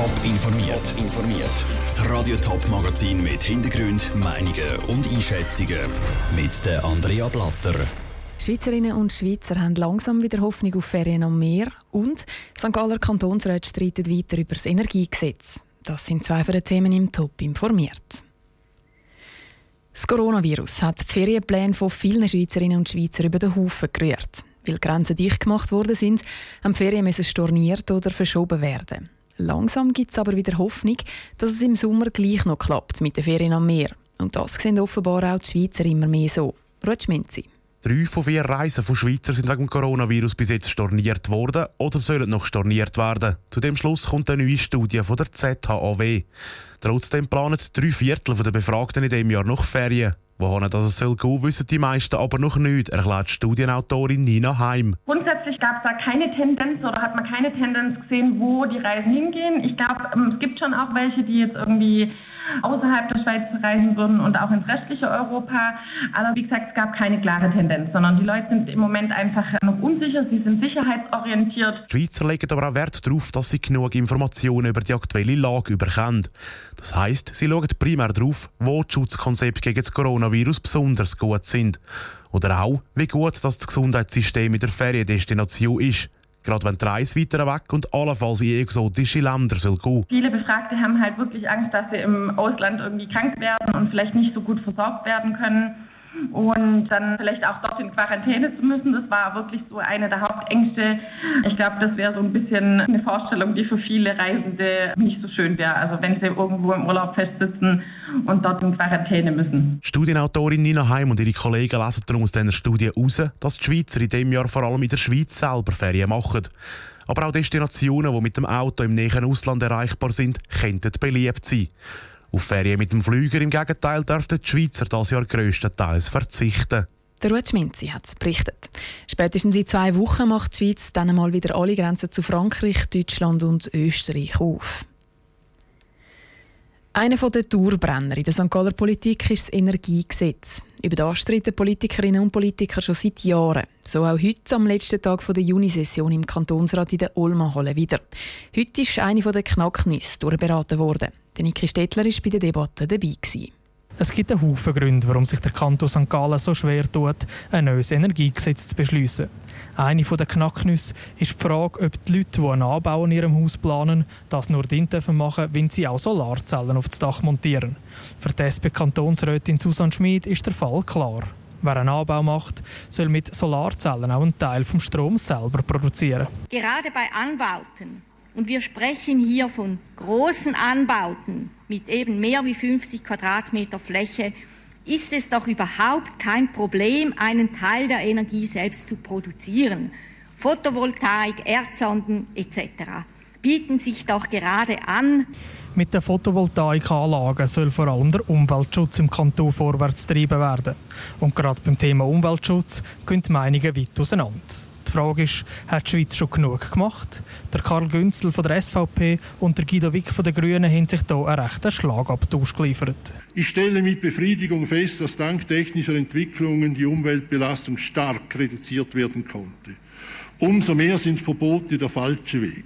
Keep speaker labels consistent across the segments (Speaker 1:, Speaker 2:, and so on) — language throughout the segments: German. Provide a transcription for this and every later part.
Speaker 1: Top informiert. informiert. Das Radio Top Magazin mit Hintergrund, Meinungen und Einschätzungen mit der Andrea Blatter.
Speaker 2: Schweizerinnen und Schweizer haben langsam wieder Hoffnung auf Ferien am Meer und St. Galler Kantonsrat streitet weiter über das Energiegesetz. Das sind zwei von den Themen im Top informiert. Das Coronavirus hat die Ferienpläne von vielen Schweizerinnen und Schweizer über den Haufen gerührt. Weil Grenzen dicht gemacht worden sind, haben Ferien storniert oder verschoben werden. Langsam gibt es aber wieder Hoffnung, dass es im Sommer gleich noch klappt mit den Ferien am Meer. Und das sehen offenbar auch die Schweizer immer mehr so. Rutschminzi.
Speaker 3: Drei von vier Reisen von Schweizer sind wegen Coronavirus bis jetzt storniert worden oder sollen noch storniert werden. Zu dem Schluss kommt eine neue Studie von der ZHAW. Trotzdem planen drei Viertel der Befragten in diesem Jahr noch Ferien. Wohin das soll gehen, wissen die meisten aber noch nicht, erklärt Studienautorin Nina Heim.
Speaker 4: Grundsätzlich gab es da keine Tendenz oder hat man keine Tendenz gesehen, wo die Reisen hingehen. Ich glaube, ähm, es gibt schon auch welche, die jetzt irgendwie außerhalb der Schweiz reisen würden und auch ins restliche Europa. Aber wie gesagt, es gab keine klare Tendenz, sondern die Leute sind im Moment einfach noch unsicher, sie sind sicherheitsorientiert.
Speaker 3: Die Schweizer legen aber auch Wert darauf, dass sie genug Informationen über die aktuelle Lage überkommen. Das heisst, sie schauen primär darauf, wo die Schutzkonzepte gegen das Coronavirus besonders gut sind. Oder auch, wie gut das Gesundheitssystem in der Feriendestination ist. Gerade wenn die Reise weiter weg und allenfalls in exotische Länder soll gehen.
Speaker 4: Viele Befragte haben halt wirklich Angst, dass sie im Ausland irgendwie krank werden und vielleicht nicht so gut versorgt werden können und dann vielleicht auch dort in Quarantäne zu müssen. Das war wirklich so eine der Hauptängste. Ich glaube, das wäre so ein bisschen eine Vorstellung, die für viele Reisende nicht so schön wäre. Also wenn sie irgendwo im Urlaub festsitzen und dort in Quarantäne müssen.
Speaker 3: Studienautorin Nina Heim und ihre Kollegen lesen darum aus dieser Studie heraus, dass die Schweizer in diesem Jahr vor allem in der Schweiz selber Ferien machen. Aber auch Destinationen, die mit dem Auto im näheren Ausland erreichbar sind, könnten beliebt sein. Auf Ferien mit dem Flüger im Gegenteil dürften die Schweizer das Jahr grösstenteils verzichten.
Speaker 2: Der Ruth Schminzi hat es berichtet. Spätestens in zwei Wochen macht die Schweiz dann einmal wieder alle Grenzen zu Frankreich, Deutschland und Österreich auf. Einer der Dauerbrenner in der St. Galler Politik ist das Energiegesetz. Über das streiten Politikerinnen und Politiker schon seit Jahren. So auch heute am letzten Tag der Junisession im Kantonsrat in der Olma-Halle wieder. Heute ist eine der Knacknüsse durchberaten worden. Niki Stettler war bei der Debatte dabei. Gewesen.
Speaker 5: Es gibt einen Haufen Gründe, warum sich der Kanton St. Gallen so schwer tut, ein neues Energiegesetz zu beschließen. Eine der Knacknüsse ist die Frage, ob die Leute, die einen Anbau in ihrem Haus planen, das nur dann machen dürfen, wenn sie auch Solarzellen auf das Dach montieren. Für die SP-Kantonsrätin Susanne Schmid ist der Fall klar. Wer einen Anbau macht, soll mit Solarzellen auch einen Teil vom Strom selber produzieren.
Speaker 6: Gerade bei Anbauten und wir sprechen hier von großen Anbauten mit eben mehr wie 50 Quadratmeter Fläche, ist es doch überhaupt kein Problem, einen Teil der Energie selbst zu produzieren. Photovoltaik, Erdsonden etc. bieten sich doch gerade an.
Speaker 5: Mit den Photovoltaikanlagen soll vor allem der Umweltschutz im Kanton vorwärts getrieben werden. Und gerade beim Thema Umweltschutz gehen die Meinungen weit auseinander. Die Frage ist, hat die Schweiz schon genug gemacht? Der Karl Günzel von der SVP und der Guido Wick von den Grünen haben sich hier einen rechten Schlagabtausch geliefert.
Speaker 7: Ich stelle mit Befriedigung fest, dass dank technischer Entwicklungen die Umweltbelastung stark reduziert werden konnte. Umso mehr sind Verbote der falsche Weg.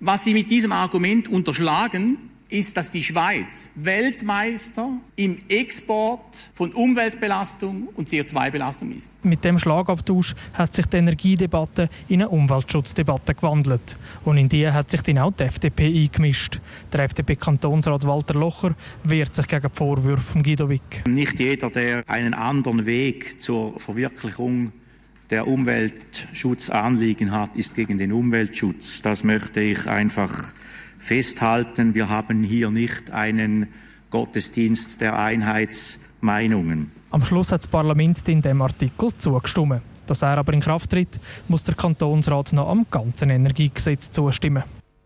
Speaker 8: Was Sie mit diesem Argument unterschlagen, ist, dass die Schweiz Weltmeister im Export von Umweltbelastung und CO2-Belastung ist.
Speaker 5: Mit dem Schlagabtausch hat sich die Energiedebatte in eine Umweltschutzdebatte gewandelt. Und in die hat sich dann auch die FDP eingemischt. Der FDP-Kantonsrat Walter Locher wehrt sich gegen die Vorwürfe von Guido Wick.
Speaker 9: Nicht jeder, der einen anderen Weg zur Verwirklichung der Umweltschutzanliegen hat, ist gegen den Umweltschutz. Das möchte ich einfach festhalten, wir haben hier nicht einen Gottesdienst der Einheitsmeinungen.
Speaker 5: Am Schluss hat das Parlament in dem Artikel zugestimmt. Dass er aber in Kraft tritt, muss der Kantonsrat noch am ganzen Energiegesetz zustimmen.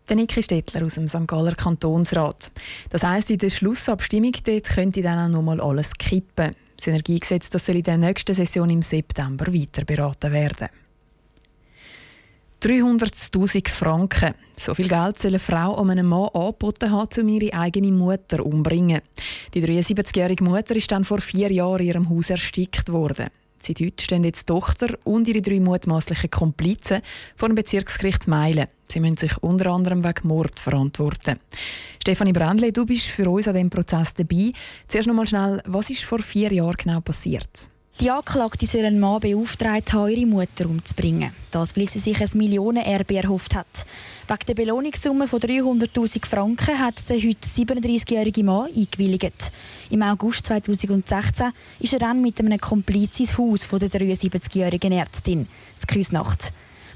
Speaker 2: Der Niki Stettler aus dem St. Galler Kantonsrat. Das heisst, in der Schlussabstimmung dort könnte dann auch noch mal alles kippen. Das Energiegesetz das soll in der nächsten Session im September weiter beraten werden. 300.000 Franken. So viel Geld soll eine Frau an einem Mann angeboten haben, um ihre eigene Mutter umzubringen. Die 73-jährige Mutter ist dann vor vier Jahren in ihrem Haus erstickt worden. Seit heute stehen jetzt die Tochter und ihre drei mutmaßlichen Komplizen vor dem Bezirksgericht Meilen. Sie müssen sich unter anderem wegen Mord verantworten. Stefanie Brändle, du bist für uns an diesem Prozess dabei. Zuerst noch mal schnell, was ist vor vier Jahren genau passiert?
Speaker 10: Die Anklagte soll einen Mann beauftragt haben, ihre Mutter umzubringen. Das, weil sie sich ein Millionenerbe erhofft hat. Wegen der Belohnungssumme von 300'000 Franken hat der heute 37-jährige Mann eingewilligt. Im August 2016 ist er dann mit einem Kompliz ins Haus der 73-jährigen Ärztin, zur Küsnacht.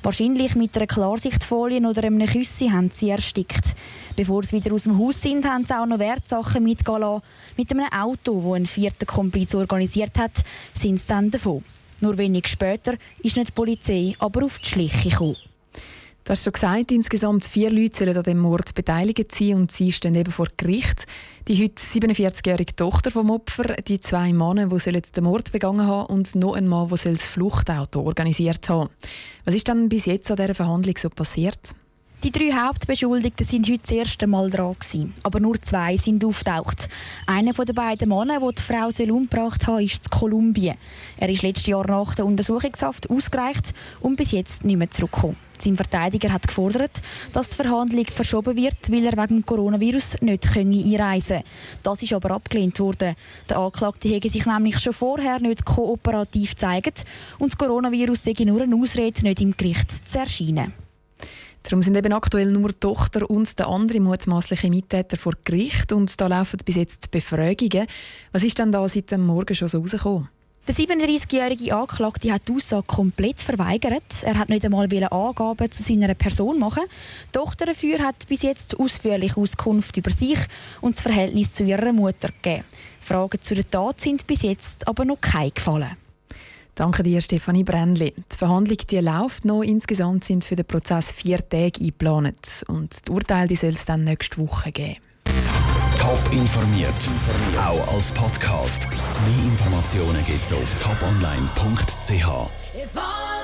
Speaker 10: Wahrscheinlich mit einer Klarsichtfolie oder einem Küssi haben sie erstickt. Bevor sie wieder aus dem Haus sind, haben sie auch noch Wertsachen mitgehen lassen. Mit einem Auto, das ein vierter Kompliz organisiert hat, sind sie dann davon. Nur wenig später ist nicht die Polizei aber auf die Schliche gekommen.
Speaker 2: Du hast schon gesagt, insgesamt vier Leute sollen an dem Mord beteiligt sein und sie stehen eben vor Gericht. Die heute 47-jährige Tochter vom Opfer, die zwei Männer, die den Mord begangen haben und noch ein Mann, der das Fluchtauto organisiert haben. Was ist dann bis jetzt an dieser Verhandlung so passiert?
Speaker 10: Die drei Hauptbeschuldigten sind heute das erste Mal dran gewesen, aber nur zwei sind auftaucht. Einer von den beiden Männern, der die Frau umgebracht hat, ist in Kolumbien. Er ist letztes Jahr nach der Untersuchungshaft ausgereicht und bis jetzt nicht mehr zurückgekommen. Sein Verteidiger hat gefordert, dass die Verhandlung verschoben wird, weil er wegen Coronavirus nicht einreisen könne. Das ist aber abgelehnt worden. Der Anklagte hätte sich nämlich schon vorher nicht kooperativ gezeigt und das Coronavirus sei nur eine Ausrede, nicht im Gericht zu erscheinen.
Speaker 2: Darum sind eben aktuell nur die Tochter und der andere mutmaßliche Mittäter vor Gericht und da laufen bis jetzt Befragungen. Was ist denn da seit dem Morgen schon so rausgekommen?
Speaker 10: Der 37-jährige Anklagte hat die Aussage komplett verweigert. Er hat nicht einmal Angaben zu seiner Person machen. Die Tochter dafür hat bis jetzt ausführliche Auskunft über sich und das Verhältnis zu ihrer Mutter gegeben. Fragen zu der Tat sind bis jetzt aber noch keine gefallen.
Speaker 2: Danke dir, Stefanie Brändli. Die Verhandlung die läuft noch. Insgesamt sind für den Prozess vier Tage eingeplant. Und die Urteile soll es dann nächste Woche geben.
Speaker 1: Top informiert, auch als Podcast. Mehr Informationen gibt es auf toponline.ch.